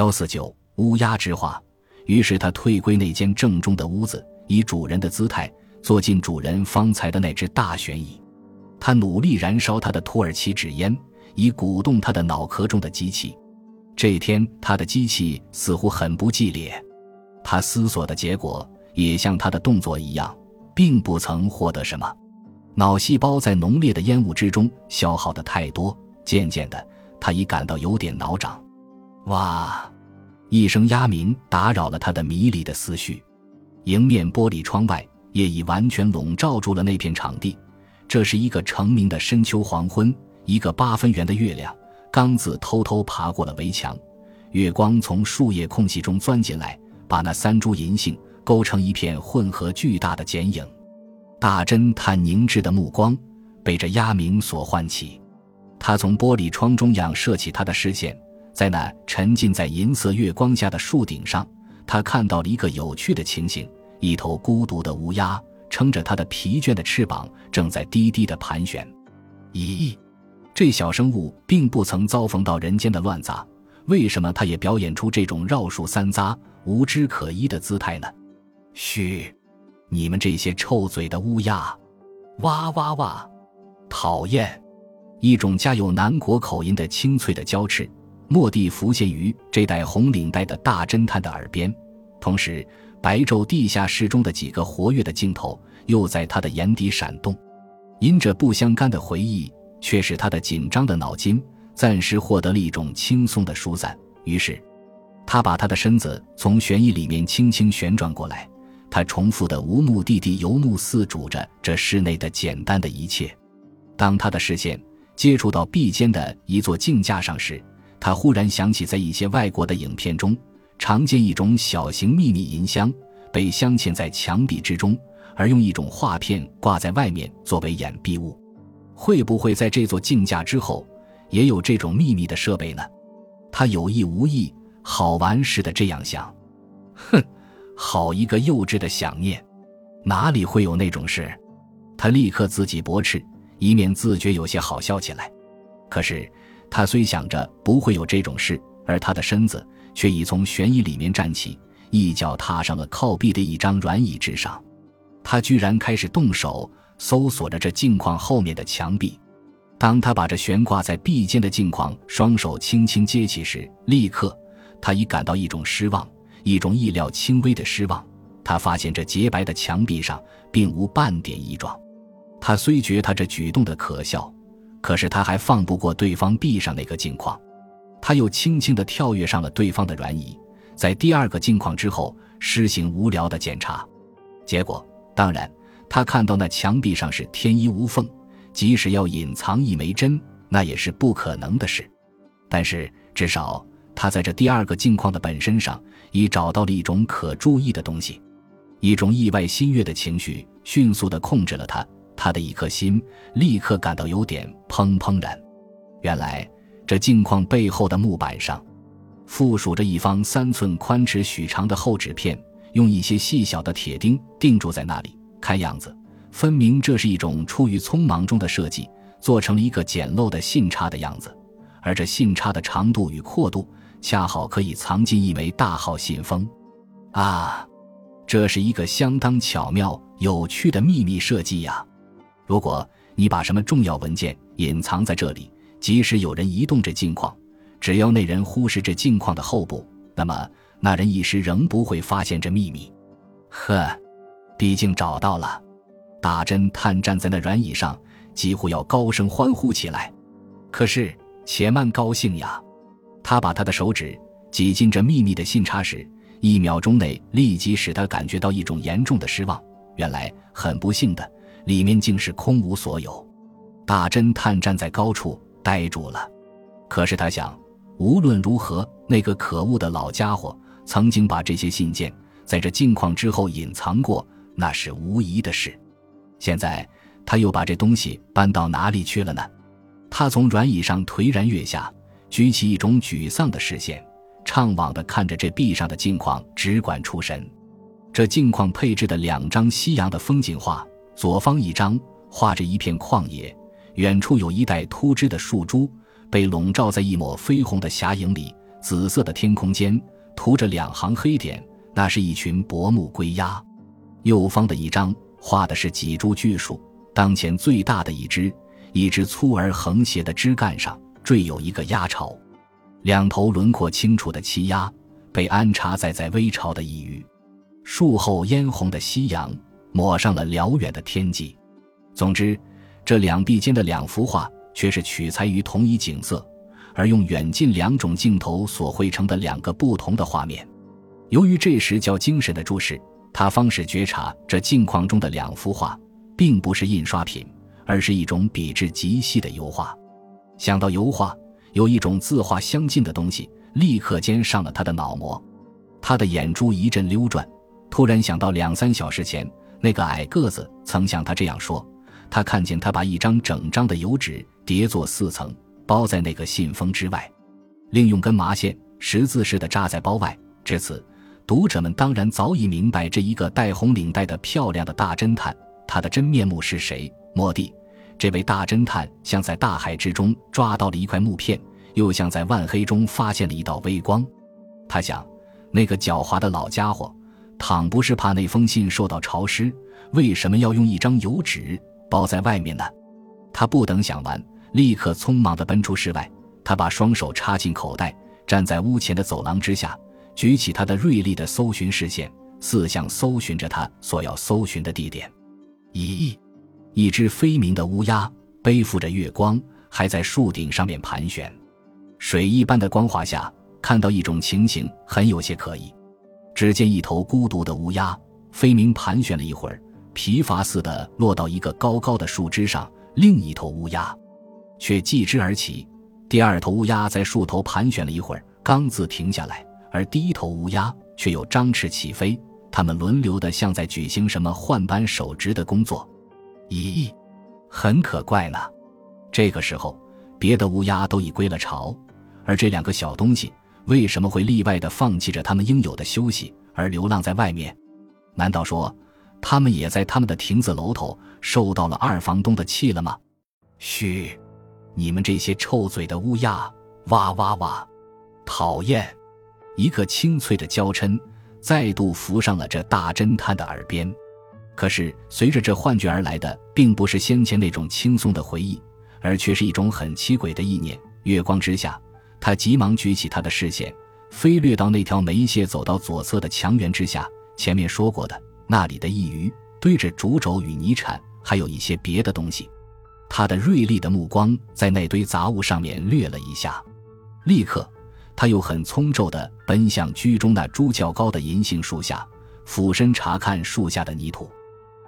幺四九乌鸦之话。于是他退归那间正中的屋子，以主人的姿态坐进主人方才的那只大旋椅。他努力燃烧他的土耳其纸烟，以鼓动他的脑壳中的机器。这天，他的机器似乎很不激烈。他思索的结果也像他的动作一样，并不曾获得什么。脑细胞在浓烈的烟雾之中消耗的太多，渐渐的，他已感到有点脑胀。哇！一声鸦鸣打扰了他的迷离的思绪。迎面玻璃窗外，夜已完全笼罩住了那片场地。这是一个成名的深秋黄昏，一个八分圆的月亮，刚子偷偷爬过了围墙。月光从树叶空隙中钻进来，把那三株银杏勾成一片混合巨大的剪影。大侦探凝滞的目光被这鸦鸣所唤起，他从玻璃窗中仰射起他的视线，在那沉浸在银色月光下的树顶上，他看到了一个有趣的情形：一头孤独的乌鸦撑着它的疲倦的翅膀，正在低低的盘旋。咦，这小生物并不曾遭逢到人间的乱杂，为什么它也表演出这种绕树三匝、无枝可依的姿态呢？嘘。你们这些臭嘴的乌鸦，哇哇哇！讨厌！一种加有南国口音的清脆的娇斥，蓦地浮现于这戴红领带的大侦探的耳边，同时，白昼地下室中的几个活跃的镜头又在他的眼底闪动。因着不相干的回忆，却使他的紧张的脑筋暂时获得了一种轻松的疏散。于是，他把他的身子从悬疑里面轻轻旋转过来。他重复的无目的地游目四主着这室内的简单的一切。当他的视线接触到壁间的一座镜架上时，他忽然想起，在一些外国的影片中，常见一种小型秘密银箱，被镶嵌在墙壁之中，而用一种画片挂在外面作为掩蔽物。会不会在这座镜架之后，也有这种秘密的设备呢？他有意无意、好玩似的这样想。哼。好一个幼稚的想念，哪里会有那种事？他立刻自己驳斥，以免自觉有些好笑起来。可是他虽想着不会有这种事，而他的身子却已从悬椅里面站起，一脚踏上了靠壁的一张软椅之上。他居然开始动手搜索着这镜框后面的墙壁。当他把这悬挂在壁间的镜框双手轻轻接起时，立刻他已感到一种失望。一种意料轻微的失望，他发现这洁白的墙壁上并无半点异状。他虽觉他这举动的可笑，可是他还放不过对方臂上那个镜框。他又轻轻地跳跃上了对方的软椅，在第二个镜框之后施行无聊的检查。结果，当然，他看到那墙壁上是天衣无缝，即使要隐藏一枚针，那也是不可能的事。但是，至少。他在这第二个镜框的本身上已找到了一种可注意的东西，一种意外欣悦的情绪迅速地控制了他，他的一颗心立刻感到有点砰砰然。原来这镜框背后的木板上附属着一方三寸宽尺许长的厚纸片，用一些细小的铁钉钉住在那里。看样子，分明这是一种出于匆忙中的设计，做成了一个简陋的信插的样子，而这信插的长度与阔度。恰好可以藏进一枚大号信封，啊，这是一个相当巧妙、有趣的秘密设计呀！如果你把什么重要文件隐藏在这里，即使有人移动这镜框，只要那人忽视这镜框的后部，那么那人一时仍不会发现这秘密。呵，毕竟找到了！大侦探站在那软椅上，几乎要高声欢呼起来。可是，且慢高兴呀！他把他的手指挤进这秘密的信插时，一秒钟内立即使他感觉到一种严重的失望。原来很不幸的，里面竟是空无所有。大侦探站在高处呆住了。可是他想，无论如何，那个可恶的老家伙曾经把这些信件在这镜框之后隐藏过，那是无疑的事。现在他又把这东西搬到哪里去了呢？他从软椅上颓然跃下。举起一种沮丧的视线，怅惘地看着这壁上的镜框，只管出神。这镜框配置的两张夕阳的风景画，左方一张画着一片旷野，远处有一带秃枝的树株，被笼罩在一抹绯红的霞影里，紫色的天空间涂着两行黑点，那是一群薄暮归鸦。右方的一张画的是几株巨树，当前最大的一只，一只粗而横斜的枝干上缀有一个鸦巢，两头轮廓清楚的栖鸦被安插在在微潮的一隅，树后嫣红的夕阳抹上了辽远的天际。总之，这两壁间的两幅画却是取材于同一景色，而用远近两种镜头所绘成的两个不同的画面。由于这时较精神的注视。他方始觉察这镜框中的两幅画，并不是印刷品，而是一种笔致极细的油画。想到油画有一种字画相近的东西，立刻间上了他的脑膜。他的眼珠一阵溜转，突然想到两三小时前那个矮个子曾向他这样说：他看见他把一张整张的油纸叠作四层，包在那个信封之外，另用根麻线十字似的扎在包外。至此。读者们当然早已明白，这一个戴红领带的漂亮的大侦探，他的真面目是谁？莫蒂，这位大侦探像在大海之中抓到了一块木片，又像在万黑中发现了一道微光。他想，那个狡猾的老家伙，倘不是怕那封信受到潮湿，为什么要用一张油纸包在外面呢？他不等想完，立刻匆忙地奔出室外。他把双手插进口袋，站在屋前的走廊之下。举起他的锐利的搜寻视线，四向搜寻着他所要搜寻的地点。咦，一只飞鸣的乌鸦背负着月光，还在树顶上面盘旋。水一般的光华下，看到一种情形很有些可疑。只见一头孤独的乌鸦飞鸣盘旋了一会儿，疲乏似的落到一个高高的树枝上。另一头乌鸦却继之而起。第二头乌鸦在树头盘旋了一会儿，刚自停下来。而第一头乌鸦却又张翅起飞，它们轮流的像在举行什么换班守职的工作。咦，很可怪呢。这个时候，别的乌鸦都已归了巢，而这两个小东西为什么会例外的放弃着他们应有的休息，而流浪在外面？难道说，他们也在他们的亭子楼头受到了二房东的气了吗？嘘，你们这些臭嘴的乌鸦！哇哇哇，讨厌！一个清脆的娇嗔再度浮上了这大侦探的耳边，可是随着这幻觉而来的，并不是先前那种轻松的回忆，而却是一种很奇诡的意念。月光之下，他急忙举起他的视线，飞掠到那条梅屑走到左侧的墙垣之下。前面说过的那里的一隅堆着竹轴与泥铲，还有一些别的东西。他的锐利的目光在那堆杂物上面掠了一下，立刻。他又很聪骤地奔向居中那株较高的银杏树下，俯身查看树下的泥土。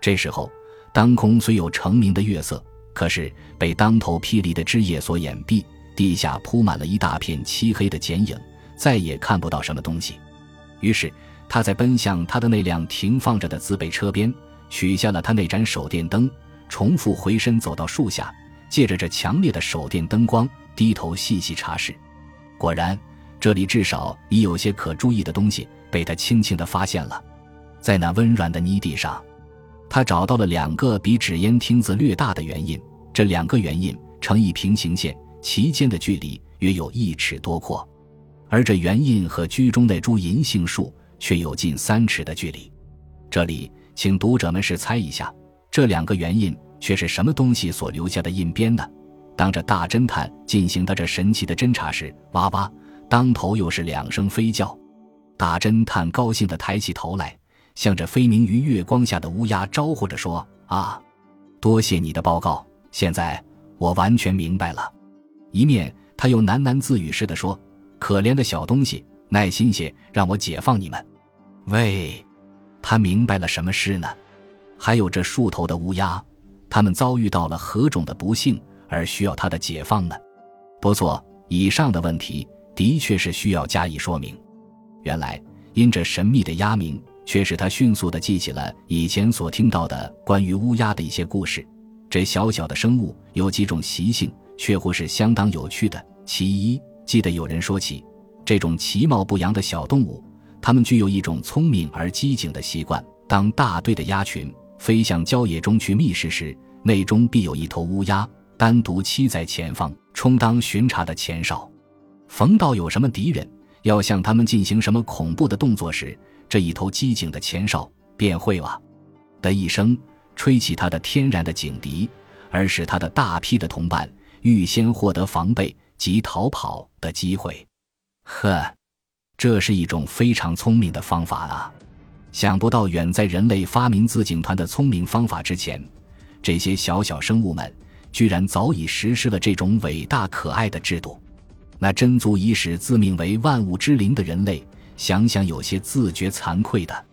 这时候，当空虽有澄明的月色，可是被当头霹雳的枝叶所掩蔽，地下铺满了一大片漆黑的剪影，再也看不到什么东西。于是，他在奔向他的那辆停放着的自备车边，取下了他那盏手电灯，重复回身走到树下，借着这强烈的手电灯光，低头细细查视。果然。这里至少已有些可注意的东西被他轻轻地发现了，在那温软的泥地上，他找到了两个比纸烟厅子略大的圆印，这两个圆印呈一平行线，其间的距离约有一尺多阔，而这圆印和居中那株银杏树却有近三尺的距离。这里，请读者们试猜一下，这两个圆印却是什么东西所留下的印边呢？当这大侦探进行他这神奇的侦查时，哇哇。当头又是两声飞叫，大侦探高兴地抬起头来，向着飞鸣于月光下的乌鸦招呼着说：“啊，多谢你的报告，现在我完全明白了。”一面他又喃喃自语似的说：“可怜的小东西，耐心些，让我解放你们。”喂，他明白了什么事呢？还有这树头的乌鸦，他们遭遇到了何种的不幸而需要他的解放呢？不错，以上的问题。的确是需要加以说明。原来，因这神秘的鸦鸣，却使他迅速地记起了以前所听到的关于乌鸦的一些故事。这小小的生物有几种习性，却乎是相当有趣的。其一，记得有人说起，这种其貌不扬的小动物，它们具有一种聪明而机警的习惯。当大队的鸭群飞向郊野中去觅食时，内中必有一头乌鸦单独栖在前方，充当巡查的前哨。逢到有什么敌人，要向他们进行什么恐怖的动作时，这一头机警的前哨便会哇的一声吹起它的天然的警笛，而使它的大批的同伴预先获得防备及逃跑的机会。呵，这是一种非常聪明的方法啊！想不到，远在人类发明自警团的聪明方法之前，这些小小生物们居然早已实施了这种伟大可爱的制度。那真足以使自命为万物之灵的人类想想有些自觉惭愧的。